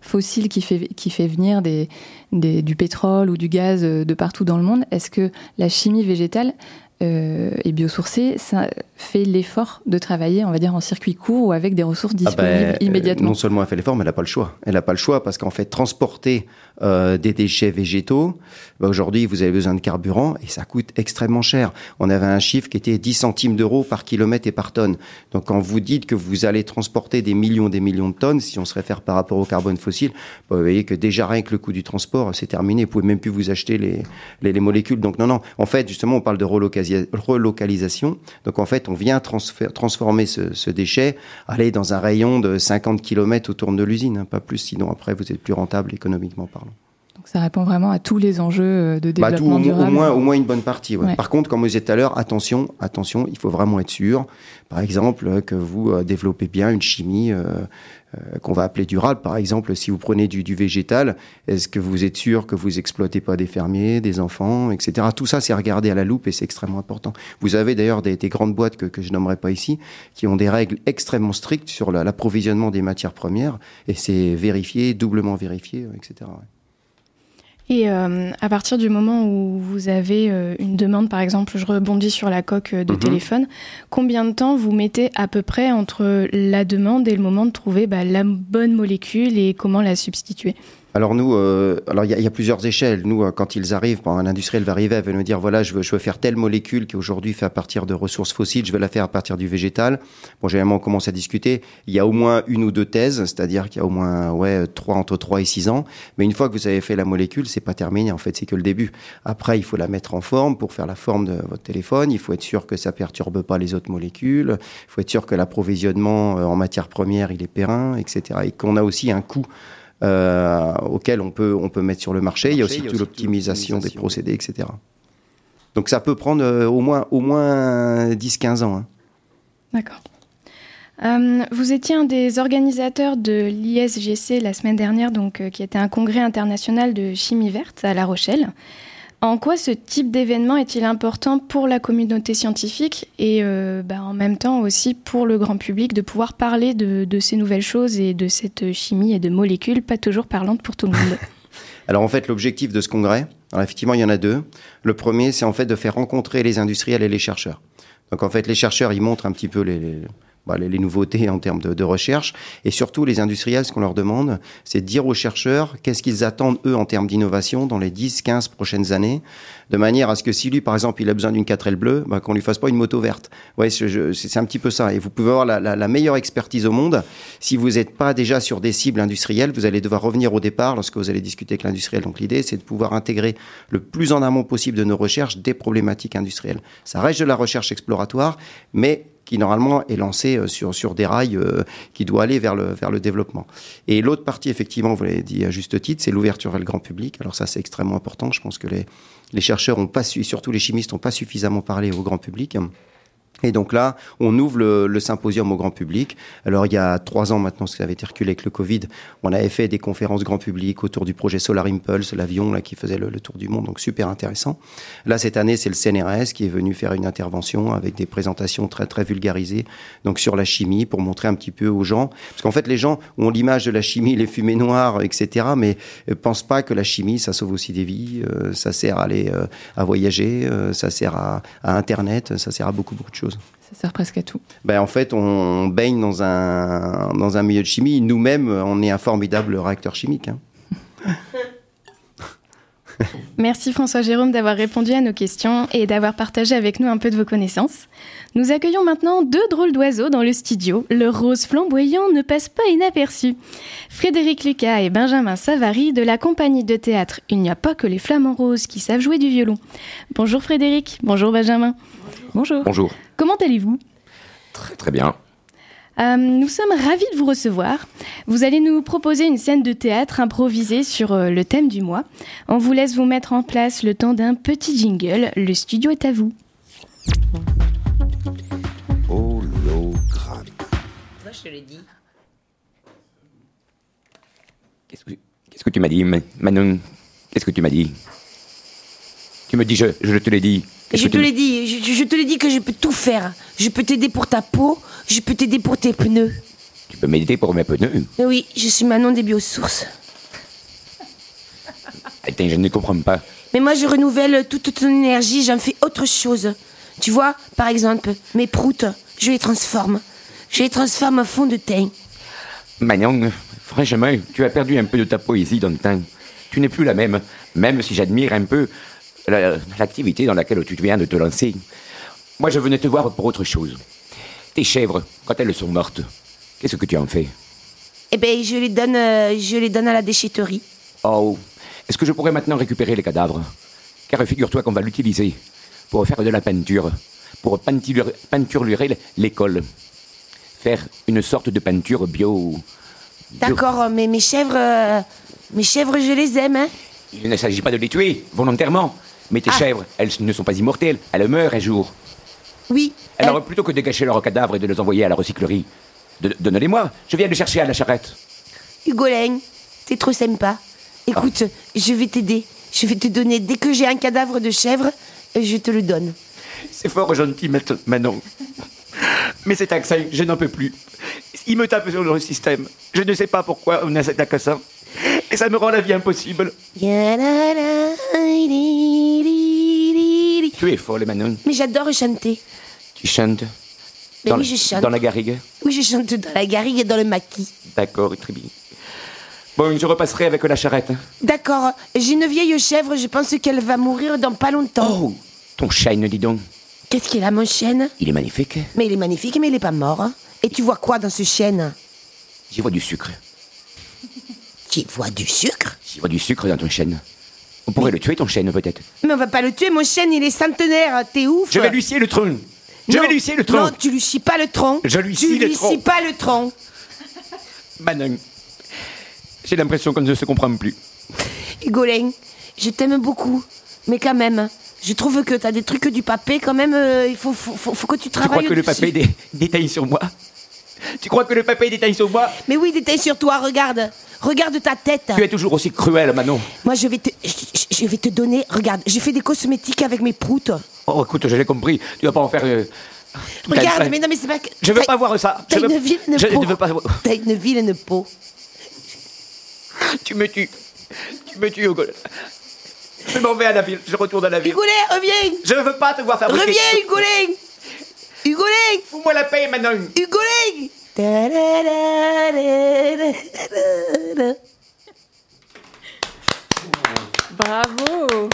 fossile qui fait, qui fait venir des, des, du pétrole ou du gaz de partout dans le monde, est-ce que la chimie végétale et biosourcée, ça fait l'effort de travailler, on va dire, en circuit court ou avec des ressources disponibles ah ben, immédiatement. non seulement elle fait l'effort, mais elle n'a pas le choix. Elle n'a pas le choix parce qu'en fait, transporter euh, des déchets végétaux, bah aujourd'hui, vous avez besoin de carburant et ça coûte extrêmement cher. On avait un chiffre qui était 10 centimes d'euros par kilomètre et par tonne. Donc, quand vous dites que vous allez transporter des millions des millions de tonnes, si on se réfère par rapport au carbone fossile, bah vous voyez que déjà rien que le coût du transport, c'est terminé. Vous pouvez même plus vous acheter les, les, les molécules. Donc, non, non. En fait, justement, on parle de relocalisation. Donc en fait, on vient transformer ce, déchet, aller dans un rayon de 50 km autour de l'usine, hein, pas plus, sinon après vous êtes plus rentable économiquement parlant. Ça répond vraiment à tous les enjeux euh, de développement bah, tout, durable. Au moins, au moins une bonne partie. Ouais. Ouais. Par contre, comme vous disiez tout à l'heure, attention, attention, il faut vraiment être sûr, par exemple, que vous euh, développez bien une chimie euh, euh, qu'on va appeler durable. Par exemple, si vous prenez du, du végétal, est-ce que vous êtes sûr que vous exploitez pas des fermiers, des enfants, etc. Tout ça, c'est regardé à la loupe et c'est extrêmement important. Vous avez d'ailleurs des, des, grandes boîtes que, que je nommerai pas ici, qui ont des règles extrêmement strictes sur l'approvisionnement des matières premières et c'est vérifié, doublement vérifié, etc. Ouais. Et euh, à partir du moment où vous avez euh, une demande, par exemple, je rebondis sur la coque de mmh. téléphone, combien de temps vous mettez à peu près entre la demande et le moment de trouver bah, la bonne molécule et comment la substituer? Alors nous, euh, alors il y, a plusieurs échelles. Nous, euh, quand ils arrivent, un industriel va arriver, va nous dire voilà, je veux, je veux faire telle molécule qui aujourd'hui fait à partir de ressources fossiles, je vais la faire à partir du végétal. Bon, généralement, on commence à discuter. Il y a au moins une ou deux thèses, c'est-à-dire qu'il y a au moins ouais trois entre trois et six ans. Mais une fois que vous avez fait la molécule, c'est pas terminé. En fait, c'est que le début. Après, il faut la mettre en forme pour faire la forme de votre téléphone. Il faut être sûr que ça perturbe pas les autres molécules. Il faut être sûr que l'approvisionnement euh, en matières premières il est périn, etc. Et qu'on a aussi un coût euh, auquel on peut, on peut mettre sur le marché. Il y a aussi toute l'optimisation des procédés, etc. Donc ça peut prendre euh, au moins, au moins 10-15 ans. Hein. D'accord. Euh, vous étiez un des organisateurs de l'ISGC la semaine dernière, donc, euh, qui était un congrès international de chimie verte à La Rochelle. En quoi ce type d'événement est-il important pour la communauté scientifique et euh, bah, en même temps aussi pour le grand public de pouvoir parler de, de, ces nouvelles choses et de cette chimie et de molécules pas toujours parlantes pour tout le monde? Alors en fait, l'objectif de ce congrès, alors effectivement, il y en a deux. Le premier, c'est en fait de faire rencontrer les industriels et les chercheurs. Donc en fait, les chercheurs, ils montrent un petit peu les, les bah, les, nouveautés en termes de, recherche. Et surtout, les industriels, ce qu'on leur demande, c'est de dire aux chercheurs qu'est-ce qu'ils attendent, eux, en termes d'innovation dans les 10, 15 prochaines années, de manière à ce que si lui, par exemple, il a besoin d'une 4L bleue, bah, qu'on lui fasse pas une moto verte. Ouais, c'est un petit peu ça. Et vous pouvez avoir la meilleure expertise au monde. Si vous n'êtes pas déjà sur des cibles industrielles, vous allez devoir revenir au départ lorsque vous allez discuter avec l'industriel. Donc l'idée, c'est de pouvoir intégrer le plus en amont possible de nos recherches des problématiques industrielles. Ça reste de la recherche exploratoire, mais qui normalement est lancé sur, sur des rails euh, qui doit aller vers le, vers le développement. Et l'autre partie, effectivement, vous l'avez dit à juste titre, c'est l'ouverture vers le grand public. Alors ça, c'est extrêmement important. Je pense que les, les chercheurs ont pas su, surtout les chimistes, n'ont pas suffisamment parlé au grand public. Et donc là, on ouvre le, le, symposium au grand public. Alors il y a trois ans maintenant, ce qui avait été reculé avec le Covid, on avait fait des conférences grand public autour du projet Solar Impulse, l'avion là qui faisait le, le, tour du monde, donc super intéressant. Là cette année, c'est le CNRS qui est venu faire une intervention avec des présentations très très vulgarisées, donc sur la chimie pour montrer un petit peu aux gens, parce qu'en fait les gens ont l'image de la chimie, les fumées noires, etc., mais euh, pensent pas que la chimie ça sauve aussi des vies, euh, ça sert à aller euh, à voyager, euh, ça sert à, à Internet, ça sert à beaucoup beaucoup de choses. Ça sert presque à tout. Ben, en fait, on baigne dans un, dans un milieu de chimie. Nous-mêmes, on est un formidable réacteur chimique. Hein. Merci François Jérôme d'avoir répondu à nos questions et d'avoir partagé avec nous un peu de vos connaissances. Nous accueillons maintenant deux drôles d'oiseaux dans le studio. Leur rose flamboyant ne passe pas inaperçu. Frédéric Lucas et Benjamin Savary de la compagnie de théâtre Il n'y a pas que les flamants roses qui savent jouer du violon. Bonjour Frédéric, bonjour Benjamin. Bonjour. Bonjour. Comment allez-vous Très très bien. Euh, nous sommes ravis de vous recevoir. Vous allez nous proposer une scène de théâtre improvisée sur euh, le thème du mois. On vous laisse vous mettre en place le temps d'un petit jingle. Le studio est à vous. Hologramme. Toi, je te l'ai dit. Qu'est-ce que, qu'est-ce que tu m'as dit, Ma- Manon? Qu'est-ce que tu m'as dit? Tu me dis, je, je te l'ai dit. Je te l'ai dit, je, je te l'ai dit que je peux tout faire. Je peux t'aider pour ta peau, je peux t'aider pour tes pneus. Tu peux m'aider pour mes pneus Mais oui, je suis Manon des biosources. Attends, je ne comprends pas. Mais moi, je renouvelle toute ton énergie, j'en fais autre chose. Tu vois, par exemple, mes proutes, je les transforme. Je les transforme en fond de teint. Manon, franchement, tu as perdu un peu de ta poésie dans le temps. Tu n'es plus la même, même si j'admire un peu la- l'activité dans laquelle tu viens de te lancer. Moi, je venais te voir pour autre chose. Tes chèvres, quand elles sont mortes, qu'est-ce que tu en fais? Eh ben, je les donne, euh, je les donne à la déchetterie. Oh, est-ce que je pourrais maintenant récupérer les cadavres? Car figure-toi qu'on va l'utiliser pour faire de la peinture, pour peinture- peinturer l'école. Faire une sorte de peinture bio. bio. D'accord, mais mes chèvres, euh, mes chèvres, je les aime, hein. Il ne s'agit pas de les tuer, volontairement. Mais tes Ah. chèvres, elles ne sont pas immortelles, elles meurent un jour. Oui. Alors plutôt que de gâcher leurs cadavres et de les envoyer à la recyclerie, donne-les-moi, je viens les chercher à la charrette. Hugolin, t'es trop sympa. Écoute, je vais t'aider. Je vais te donner, dès que j'ai un cadavre de chèvre, je te le donne. C'est fort gentil, Manon. Mais cet accent, je n'en peux plus. Il me tape sur le système. Je ne sais pas pourquoi on a cet accent. Et ça me rend la vie impossible. Tu es folle, Manon. Mais j'adore chanter. Tu chantes Mais dans, oui, je chante. dans la garrigue Oui, je chante dans la garrigue et dans le maquis. D'accord, très bien. Bon, je repasserai avec la charrette. D'accord, j'ai une vieille chèvre, je pense qu'elle va mourir dans pas longtemps. Oh, ton chêne, dis donc. Qu'est-ce qu'il a, mon chêne? Il est magnifique. Mais il est magnifique, mais il est pas mort. hein. Et tu vois quoi dans ce chêne? J'y vois du sucre. Tu vois du sucre? J'y vois du sucre dans ton chêne. On pourrait le tuer, ton chêne, peut-être. Mais on va pas le tuer, mon chêne, il est centenaire, t'es ouf Je vais lui scier le tronc. Je Non, vais lui scier le tronc. Non, tu lui scies pas le tronc. Je lui tu scie le lui tronc. scies pas le tronc. Manon, j'ai l'impression qu'on ne se comprend plus. Hugolin, je t'aime beaucoup, mais quand même, je trouve que t'as des trucs du papé, quand même, euh, il faut, faut, faut- faut que tu Tu crois travailles. que le dessus. papier dé- détaille sur moi? Tu crois que le papier détaille sur moi Mais oui, détail sur toi, regarde. Regarde ta tête. Tu es toujours aussi cruel, Manon. Moi, je vais te, je, je- je vais te donner. Regarde, j'ai fait des cosmétiques avec mes proutes. Oh, écoute, je l'ai compris. Tu vas pas en faire. euh, Regarde, mais non, mais c'est pas que. Je veux pas voir ça. T'as Je veux- une vilaine je peau. ne veux pas. T'as une vilaine peau. Tu me tues. Tu me tues, Hugo. Je m'en vais à la ville. Je retourne à la ville. Hugolin, reviens Je ne veux pas te voir fabriquer. Reviens, Hugolin Hugolin Fous-moi la paix, Manon. Hugolin Bravo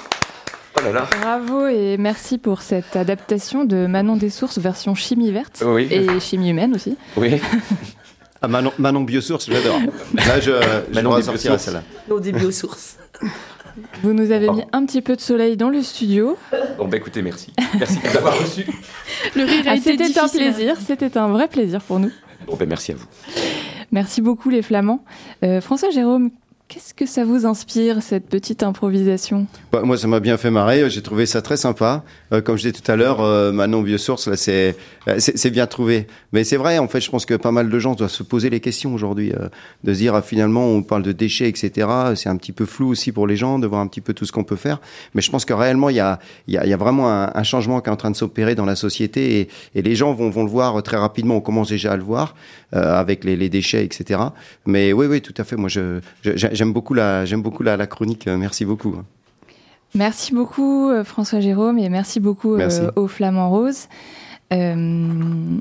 Oh là là. Bravo et merci pour cette adaptation de Manon des Sources version chimie verte Oui. et chimie humaine aussi. Oui. Ah, Manon, Manon Biosource, j'adore. Là, je, je Manon dois des sortir à Biosources. celle-là. Non, des biosources. Vous nous avez mis un petit peu de soleil dans le studio. Bon, bah écoutez, merci. Merci de nous avoir reçus. Le rire a Ah, c'était un plaisir, c'était un vrai plaisir pour nous. Bon, ben merci à vous. Merci beaucoup les Flamands. Euh, François Jérôme, qu'est-ce que ça vous inspire cette petite improvisation? Bah, moi, ça m'a bien fait marrer. J'ai trouvé ça très sympa. Euh, comme je disais tout à l'heure, euh, Manon Biosource, là, c'est c'est c'est bien trouvé. Mais c'est vrai, en fait, je pense que pas mal de gens doivent se poser les questions aujourd'hui, euh, de se dire ah, finalement, on parle de déchets, etc. C'est un petit peu flou aussi pour les gens de voir un petit peu tout ce qu'on peut faire. Mais je pense que réellement, il y a, il y a, il y a vraiment un, un changement qui est en train de s'opérer dans la société et, et les gens vont, vont le voir très rapidement. On commence déjà à le voir euh, avec les, les déchets, etc. Mais oui, oui, tout à fait. Moi, je je- j'aime beaucoup la j'aime beaucoup la, la chronique. Euh, Merci beaucoup. Merci beaucoup euh, François Jérôme et merci beaucoup euh, aux Flamands Roses. Euh,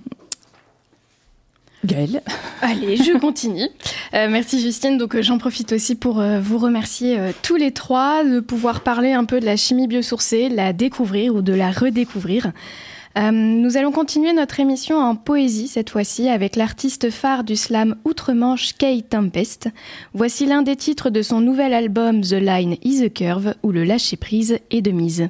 Gaëlle. Allez, je continue. Euh, merci Justine. Donc j'en profite aussi pour vous remercier tous les trois de pouvoir parler un peu de la chimie biosourcée, la découvrir ou de la redécouvrir. Euh, nous allons continuer notre émission en poésie cette fois-ci avec l'artiste phare du slam outre-Manche Kay Tempest. Voici l'un des titres de son nouvel album The Line is a Curve où le lâcher-prise est de mise.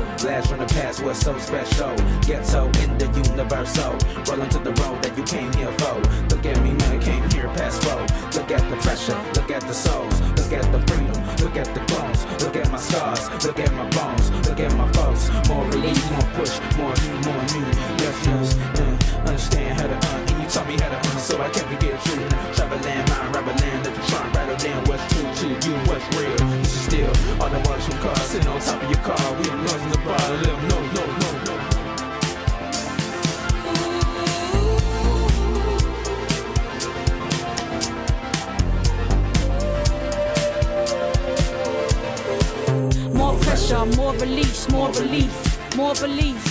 What's so special. Ghetto in the universal. Rolling to the road that you came here for. Look at me, man, came here past four. Look at the pressure, look at the souls, look at the freedom, look at the bones, look at my scars, look at my bones, look at my folks. More release, more push, more new, more new. Yes, yes, understand how to un. Taught me how to un, so I can't forget you. Travel land, mind, rubber land, let try and rattle down what's true to you, what's real. This is still all the watch from cars sitting on top of your car. We noise in the bar, let them know. more pressure, more release, more relief, more belief.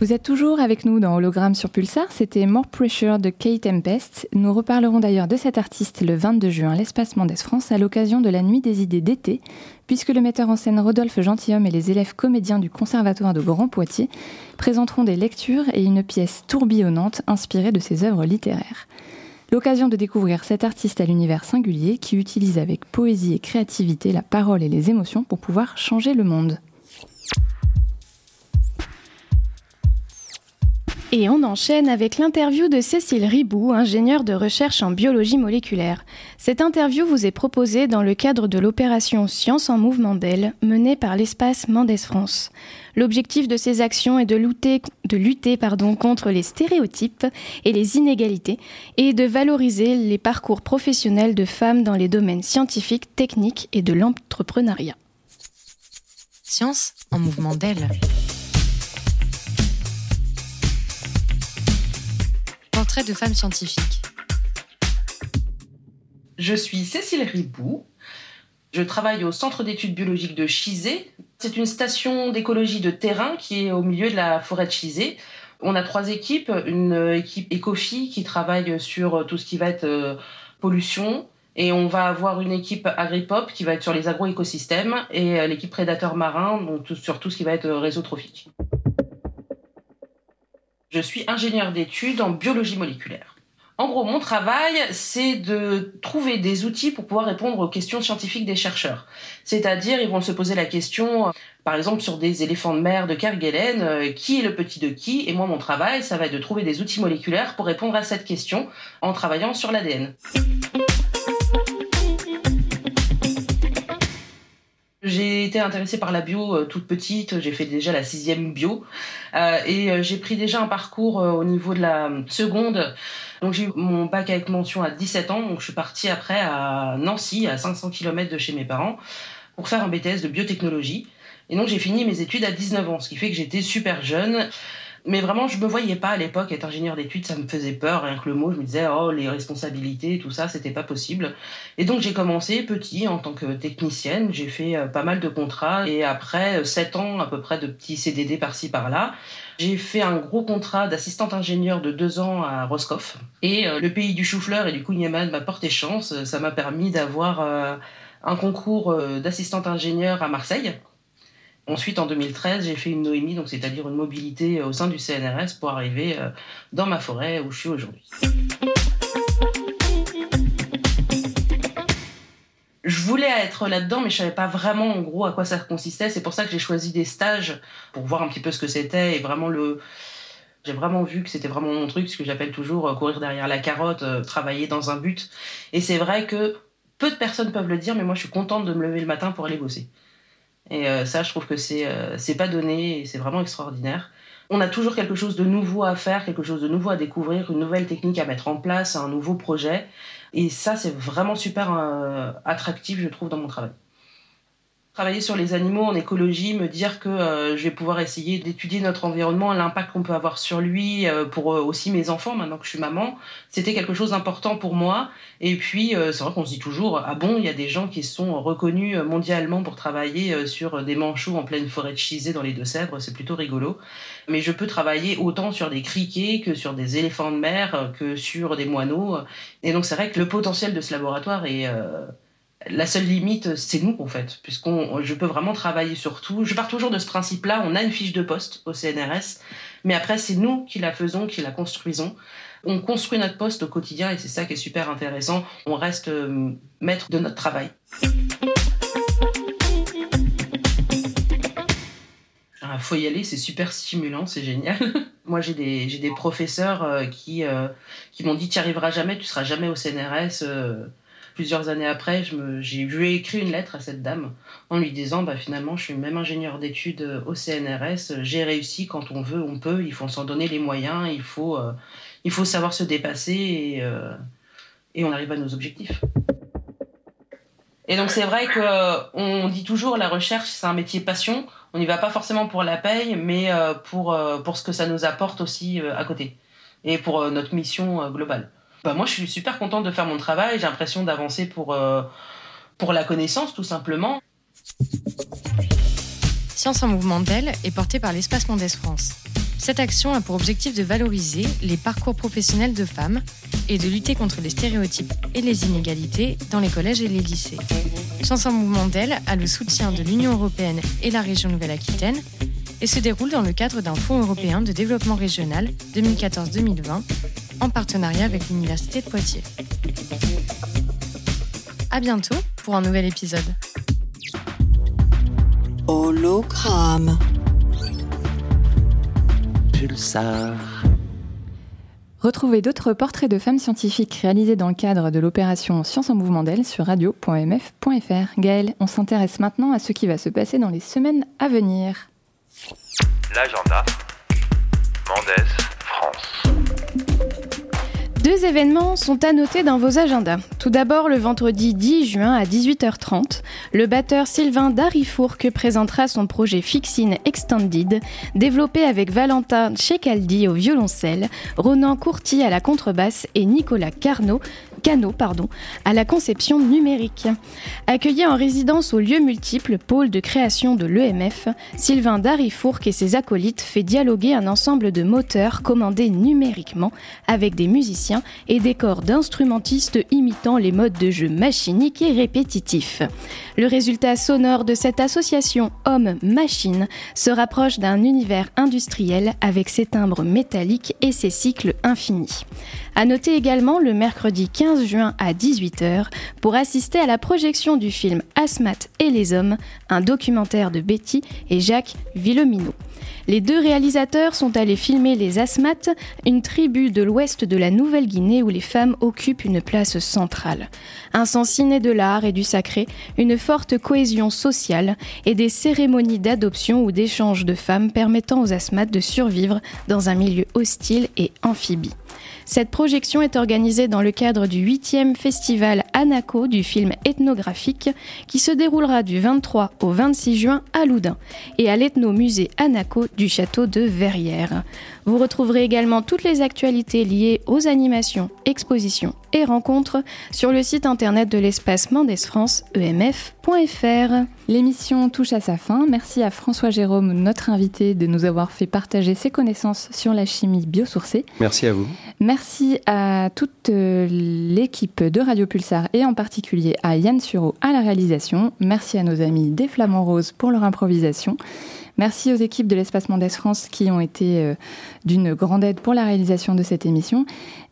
Vous êtes toujours avec nous dans Hologramme sur Pulsar, c'était More Pressure de Kate Tempest. Nous reparlerons d'ailleurs de cet artiste le 22 juin à l'Espace Mendes France à l'occasion de la Nuit des idées d'été, puisque le metteur en scène Rodolphe Gentilhomme et les élèves comédiens du Conservatoire de Grand Poitiers présenteront des lectures et une pièce tourbillonnante inspirée de ses œuvres littéraires. L'occasion de découvrir cet artiste à l'univers singulier qui utilise avec poésie et créativité la parole et les émotions pour pouvoir changer le monde. Et on enchaîne avec l'interview de Cécile Ribou, ingénieure de recherche en biologie moléculaire. Cette interview vous est proposée dans le cadre de l'opération Science en mouvement d'elle, menée par l'espace Mendes France. L'objectif de ces actions est de lutter, de lutter pardon, contre les stéréotypes et les inégalités et de valoriser les parcours professionnels de femmes dans les domaines scientifiques, techniques et de l'entrepreneuriat. Science en mouvement d'elle. De femme scientifique. Je suis Cécile Ribou. Je travaille au Centre d'études biologiques de Chizé. C'est une station d'écologie de terrain qui est au milieu de la forêt de Chizé. On a trois équipes. Une équipe Ecofi qui travaille sur tout ce qui va être euh, pollution, Et on va avoir une équipe agripop qui va être sur les agroécosystèmes et euh, l'équipe prédateur marin donc tout- sur tout ce qui va être euh, réseau trophique. Je suis ingénieur d'études en biologie moléculaire. En gros, mon travail, c'est de trouver des outils pour pouvoir répondre aux questions scientifiques des chercheurs. C'est-à-dire, ils vont se poser la question, euh, par exemple, sur des éléphants de mer de Kerguelen, euh, qui est le petit de qui? Et moi, mon travail, ça va être de trouver des outils moléculaires pour répondre à cette question en travaillant sur l'ADN. J'ai été intéressée par la bio euh, toute petite, j'ai fait déjà la sixième bio euh, et euh, j'ai pris déjà un parcours euh, au niveau de la seconde. Donc j'ai eu mon bac avec mention à 17 ans, donc je suis partie après à Nancy, à 500 km de chez mes parents, pour faire un BTS de biotechnologie. Et donc j'ai fini mes études à 19 ans, ce qui fait que j'étais super jeune. Mais vraiment, je me voyais pas à l'époque être ingénieur d'études, ça me faisait peur, rien que le mot, je me disais, oh, les responsabilités, tout ça, c'était pas possible. Et donc j'ai commencé petit en tant que technicienne, j'ai fait euh, pas mal de contrats, et après 7 ans à peu près de petits CDD par-ci par-là, j'ai fait un gros contrat d'assistante ingénieur de 2 ans à Roscoff. Et euh, le pays du chou-fleur et du kouign-amann m'a porté chance, ça m'a permis d'avoir euh, un concours euh, d'assistante ingénieur à Marseille. Ensuite, en 2013, j'ai fait une Noémie, donc c'est-à-dire une mobilité euh, au sein du CNRS pour arriver euh, dans ma forêt où je suis aujourd'hui. Je voulais être là-dedans, mais je savais pas vraiment en gros à quoi ça consistait. C'est pour ça que j'ai choisi des stages pour voir un petit peu ce que c'était et vraiment le. J'ai vraiment vu que c'était vraiment mon truc, ce que j'appelle toujours euh, courir derrière la carotte, travailler dans un but. Et c'est vrai que peu de personnes peuvent le dire, mais moi je suis contente de me lever le matin pour aller bosser. Et euh, ça, je trouve que c'est euh, c'est pas donné et c'est vraiment extraordinaire. On a toujours quelque chose de nouveau à faire, quelque chose de nouveau à découvrir, une nouvelle technique à mettre en place, un nouveau projet. Et ça, c'est vraiment super euh, attractif, je trouve, dans mon travail. Travailler sur les animaux en écologie, me dire que euh, je vais pouvoir essayer d'étudier notre environnement, l'impact qu'on peut avoir sur lui, euh, pour euh, aussi mes enfants, maintenant que je suis maman, c'était quelque chose d'important pour moi. Et puis, euh, c'est vrai qu'on se dit toujours, ah bon, il y a des gens qui sont reconnus euh, mondialement pour travailler sur des manchots en pleine forêt de Chizé dans les Deux-Sèvres, c'est plutôt rigolo. Mais je peux travailler autant sur des criquets que sur des éléphants de mer, que sur des moineaux. Et donc, c'est vrai que le potentiel de ce laboratoire est... la seule limite, c'est nous en fait, puisqu'on, je peux vraiment travailler sur tout. Je pars toujours de ce principe-là. On a une fiche de poste au CNRS, mais après c'est nous qui la faisons, qui la construisons. On construit notre poste au quotidien et c'est ça qui est super intéressant. On reste euh, maître de notre travail. Ah, faut y aller, c'est super stimulant, c'est génial. Moi, j'ai des, j'ai des professeurs euh, qui, euh, qui m'ont dit Tu n'y arriveras jamais, tu seras jamais au CNRS. Plusieurs années après, je j'ai lui ai écrit une lettre à cette dame en lui disant bah, Finalement, je suis même ingénieur d'études au CNRS, j'ai réussi quand on veut, on peut, il faut s'en donner les moyens, il faut, euh, il faut savoir se dépasser et, euh, et on arrive à nos objectifs. Et donc c'est vrai que euh, on dit toujours la recherche c'est un métier passion. On n'y va pas forcément pour la paye, mais euh, pour pour ce que ça nous apporte aussi à côté et pour notre mission globale. Bah moi je suis super contente de faire mon travail. J'ai l'impression d'avancer pour euh, pour la connaissance tout simplement. Science en mouvement d'elle est portée par l'Espace Mondes France. Cette action a pour objectif de valoriser les parcours professionnels de femmes et de lutter contre les stéréotypes et les inégalités dans les collèges et les lycées. Science en mouvement d'elle a le soutien de l'Union européenne et la région Nouvelle-Aquitaine et se déroule dans le cadre d'un fonds européen de développement régional 2014-2020 en partenariat avec l'Université de Poitiers. À bientôt pour un nouvel épisode. Hologramme. Pulsar. Retrouvez d'autres portraits de femmes scientifiques réalisés dans le cadre de l'opération Science en mouvement d'elle sur radio.mf.fr. Gaëlle, on s'intéresse maintenant à ce qui va se passer dans les semaines à venir. L'agenda. Mendes, France. Deux événements sont à noter dans vos agendas. Tout d'abord, le vendredi 10 juin à 18h30, le batteur Sylvain Darifourque présentera son projet Fixine Extended, développé avec Valentin Checaldi au violoncelle, Ronan Courty à la contrebasse et Nicolas Carnot, Cano pardon, à la conception numérique. Accueilli en résidence au lieu multiple pôle de création de l'EMF, Sylvain Darifourque et ses acolytes fait dialoguer un ensemble de moteurs commandés numériquement avec des musiciens et des corps d'instrumentistes imitant imitant les modes de jeu machiniques et répétitifs. Le résultat sonore de cette association homme-machine se rapproche d'un univers industriel avec ses timbres métalliques et ses cycles infinis. À noter également le mercredi 15 juin à 18h pour assister à la projection du film Asmat et les hommes, un documentaire de Betty et Jacques Villomino. Les deux réalisateurs sont allés filmer les Asmat, une tribu de l'ouest de la Nouvelle-Guinée où les femmes occupent une place centrale. Un sens inné de l'art et du sacré, une forte cohésion sociale et des cérémonies d'adoption ou d'échange de femmes permettant aux Asmat de survivre dans un milieu hostile et amphibie. Cette projection est organisée dans le cadre du 8e festival Anaco du film ethnographique qui se déroulera du 23 au 26 juin à Loudun et à l'ethnomusée Anaco du château de Verrières. Vous retrouverez également toutes les actualités liées aux animations, expositions et rencontres sur le site internet de l'espace Mendes France, emf.fr. L'émission touche à sa fin. Merci à François Jérôme, notre invité, de nous avoir fait partager ses connaissances sur la chimie biosourcée. Merci à vous. Merci à toute euh, l'équipe de Radio Pulsar et en particulier à Yann Sureau à la réalisation. Merci à nos amis des Flamands Roses pour leur improvisation. Merci aux équipes de l'Espace Mendes France qui ont été euh, d'une grande aide pour la réalisation de cette émission.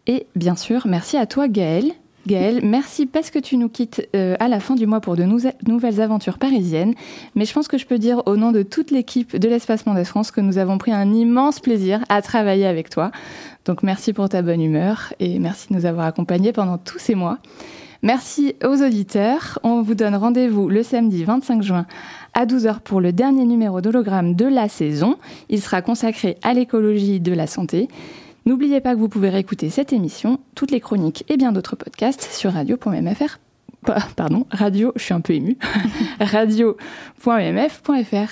Et bien sûr, merci à toi Gaël. Gaël, merci parce que tu nous quittes euh, à la fin du mois pour de nouvelles aventures parisiennes. Mais je pense que je peux dire au nom de toute l'équipe de l'Espace Mendes France que nous avons pris un immense plaisir à travailler avec toi. Donc merci pour ta bonne humeur et merci de nous avoir accompagnés pendant tous ces mois. Merci aux auditeurs. On vous donne rendez-vous le samedi 25 juin à 12h pour le dernier numéro d'hologramme de la saison. Il sera consacré à l'écologie de la santé. N'oubliez pas que vous pouvez réécouter cette émission, toutes les chroniques et bien d'autres podcasts sur radio.mfr. Pardon, radio, je suis un peu émue. radio.mf.fr.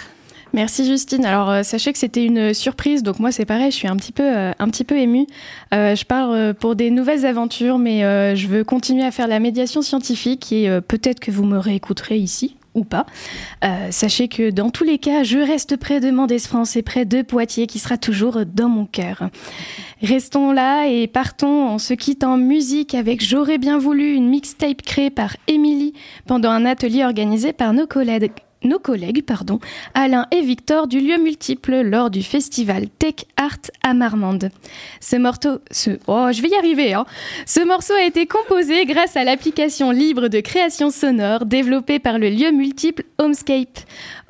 Merci Justine. Alors euh, sachez que c'était une surprise, donc moi c'est pareil, je suis un petit peu, euh, un petit peu émue. Euh, je pars pour des nouvelles aventures, mais je veux continuer à faire la médiation scientifique et peut-être que vous me réécouterez ici ou pas. sachez que dans tous les cas, je reste près de Mendès France et près de Poitiers, qui sera toujours dans mon cœur. Restons là et partons en se quittant musique avec J'aurais bien voulu une mixtape créée par Émilie pendant un atelier organisé par nos collègues nos collègues pardon, Alain et Victor du lieu multiple lors du festival Tech Art à Marmande. Ce morceau, ce, oh, je vais y arriver, hein. Ce morceau a été composé grâce à l'application libre de création sonore développée par le lieu multiple Homescape.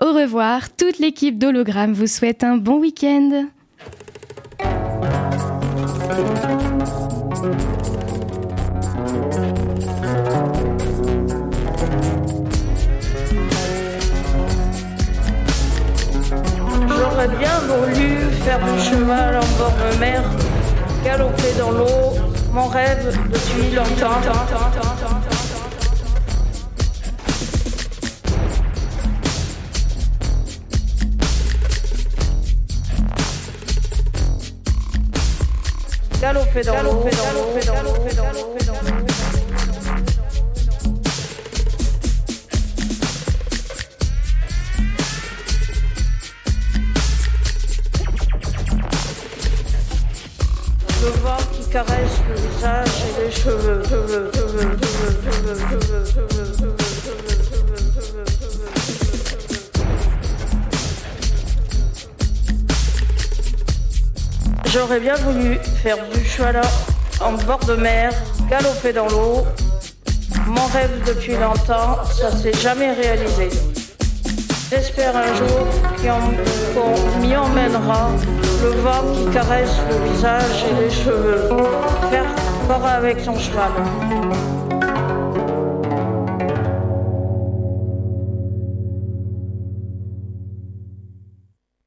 Au revoir, toute l'équipe d'Hologramme vous souhaite un bon week-end. Bien voulu faire du cheval en bord de mer, galoper dans l'eau, mon rêve depuis longtemps. Galoper dans l'eau, galoper dans l'eau, galoper dans l'eau, J'aurais bien voulu faire du cheval en bord de mer, galoper dans l'eau. Mon rêve depuis longtemps, ça s'est jamais réalisé. J'espère un jour qu'on m'y emmènera, le vent qui caresse le visage et les cheveux, faire corps avec son cheval.